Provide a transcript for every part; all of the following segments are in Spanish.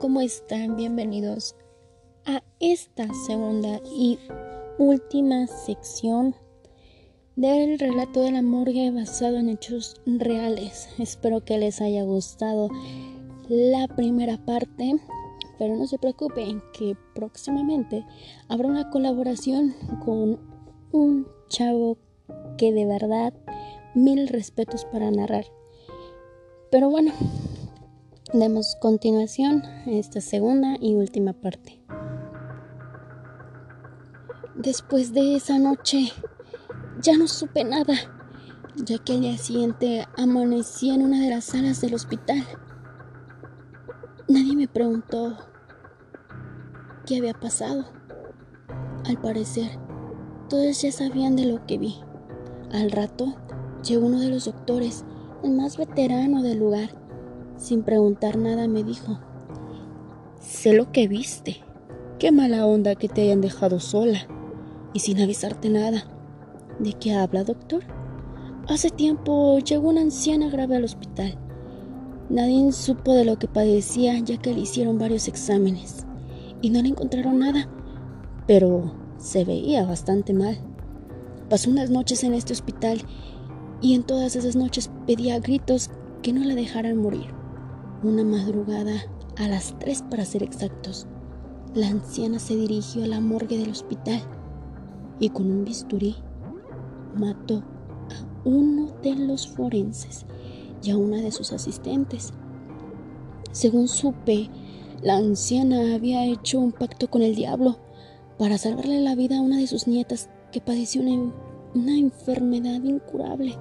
¿cómo están? Bienvenidos a esta segunda y última sección del relato de la morgue basado en hechos reales. Espero que les haya gustado la primera parte, pero no se preocupen que próximamente habrá una colaboración con un chavo que de verdad mil respetos para narrar. Pero bueno, demos continuación a esta segunda y última parte. Después de esa noche ya no supe nada, ya que al día siguiente amanecí en una de las salas del hospital. Nadie me preguntó qué había pasado. Al parecer, todos ya sabían de lo que vi. Al rato, llegó uno de los doctores, el más veterano del lugar. Sin preguntar nada me dijo, sé lo que viste. Qué mala onda que te hayan dejado sola y sin avisarte nada. ¿De qué habla, doctor? Hace tiempo llegó una anciana grave al hospital. Nadie supo de lo que padecía ya que le hicieron varios exámenes y no le encontraron nada, pero se veía bastante mal. Pasó unas noches en este hospital y en todas esas noches pedía a gritos que no la dejaran morir. Una madrugada, a las tres para ser exactos, la anciana se dirigió a la morgue del hospital y con un bisturí mató a uno de los forenses y a una de sus asistentes. Según supe, la anciana había hecho un pacto con el diablo para salvarle la vida a una de sus nietas que padeció una, una enfermedad incurable.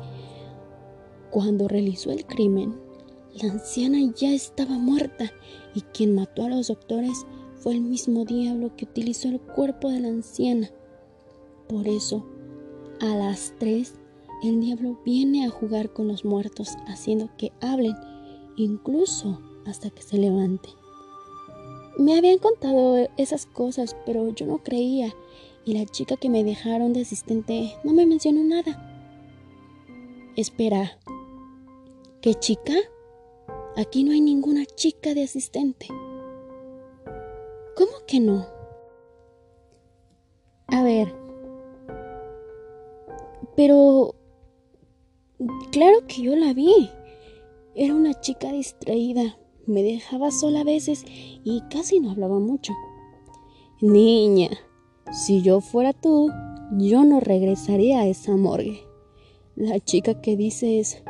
Cuando realizó el crimen, la anciana ya estaba muerta y quien mató a los doctores fue el mismo diablo que utilizó el cuerpo de la anciana. Por eso a las 3, el diablo viene a jugar con los muertos, haciendo que hablen, incluso hasta que se levante. Me habían contado esas cosas, pero yo no creía, y la chica que me dejaron de asistente no me mencionó nada. Espera, ¿qué chica? Aquí no hay ninguna chica de asistente. ¿Cómo que no? A ver, pero... Claro que yo la vi. Era una chica distraída. Me dejaba sola a veces y casi no hablaba mucho. Niña, si yo fuera tú, yo no regresaría a esa morgue. La chica que dices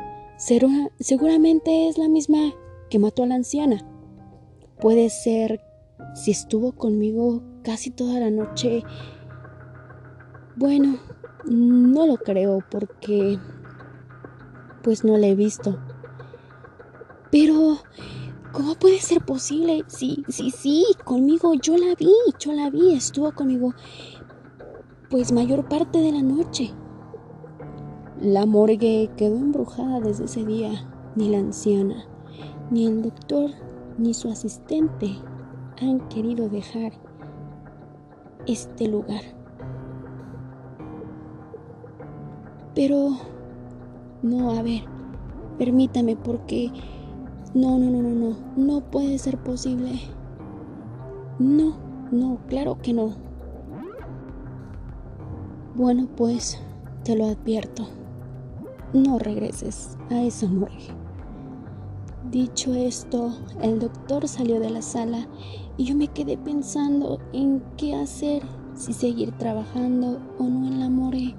seguramente es la misma que mató a la anciana. Puede ser si estuvo conmigo casi toda la noche. Bueno, no lo creo porque pues no la he visto. Pero, ¿cómo puede ser posible? Sí, sí, sí, conmigo yo la vi, yo la vi, estuvo conmigo pues mayor parte de la noche. La morgue quedó embrujada desde ese día. Ni la anciana, ni el doctor, ni su asistente han querido dejar este lugar. Pero... No, a ver, permítame porque... No, no, no, no, no, no puede ser posible. No, no, claro que no. Bueno, pues, te lo advierto. No regreses a esa morgue. Dicho esto, el doctor salió de la sala y yo me quedé pensando en qué hacer, si seguir trabajando o no en la morgue.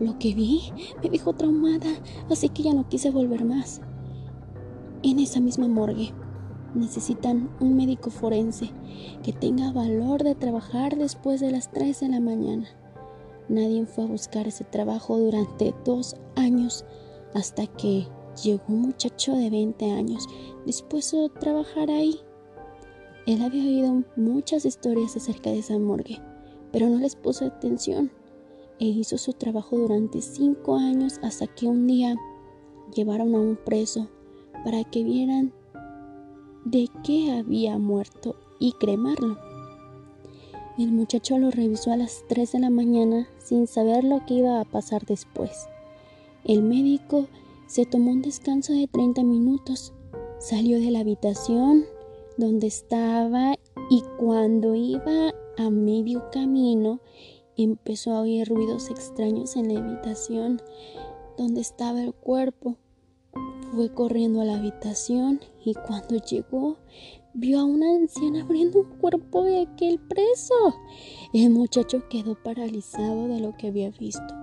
Lo que vi me dejó traumada, así que ya no quise volver más. En esa misma morgue necesitan un médico forense que tenga valor de trabajar después de las 3 de la mañana. Nadie fue a buscar ese trabajo durante dos años hasta que llegó un muchacho de 20 años dispuesto a trabajar ahí. Él había oído muchas historias acerca de esa morgue, pero no les puso atención e hizo su trabajo durante cinco años hasta que un día llevaron a un preso para que vieran de qué había muerto y cremarlo. El muchacho lo revisó a las 3 de la mañana sin saber lo que iba a pasar después. El médico se tomó un descanso de 30 minutos, salió de la habitación, donde estaba y cuando iba a medio camino empezó a oír ruidos extraños en la habitación donde estaba el cuerpo. Fue corriendo a la habitación y cuando llegó vio a una anciana abriendo un cuerpo de aquel preso. El muchacho quedó paralizado de lo que había visto.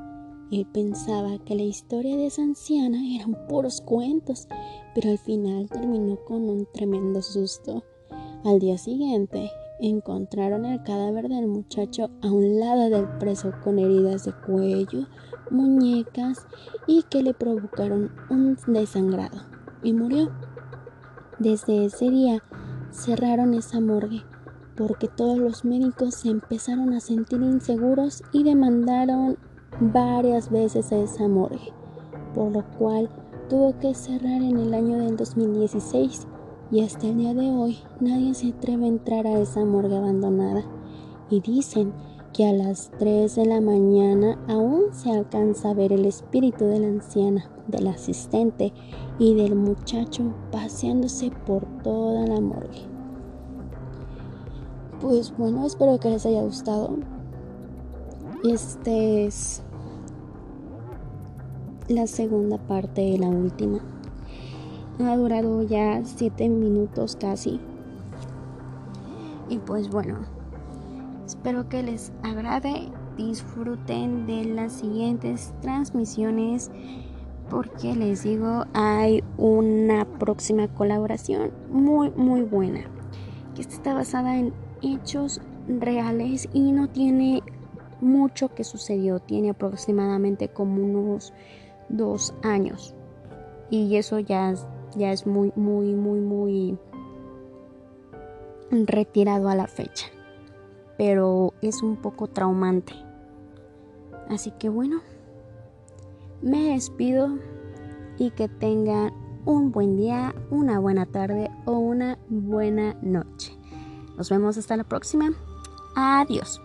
Él pensaba que la historia de esa anciana eran puros cuentos, pero al final terminó con un tremendo susto. Al día siguiente, encontraron el cadáver del muchacho a un lado del preso con heridas de cuello, muñecas y que le provocaron un desangrado y murió. Desde ese día cerraron esa morgue porque todos los médicos se empezaron a sentir inseguros y demandaron varias veces a esa morgue, por lo cual tuvo que cerrar en el año del 2016 y hasta el día de hoy nadie se atreve a entrar a esa morgue abandonada. Y dicen que a las 3 de la mañana aún se alcanza a ver el espíritu de la anciana, del asistente y del muchacho paseándose por toda la morgue. Pues bueno, espero que les haya gustado. Este es la segunda parte de la última. Ha durado ya 7 minutos casi. Y pues bueno, espero que les agrade, disfruten de las siguientes transmisiones porque les digo, hay una próxima colaboración muy muy buena. Que está basada en hechos reales y no tiene mucho que sucedió, tiene aproximadamente como unos dos años. Y eso ya, ya es muy, muy, muy, muy retirado a la fecha pero es un poco traumante. Así que bueno, me despido y que tengan un buen día, una buena tarde o una buena noche. Nos vemos hasta la próxima. Adiós.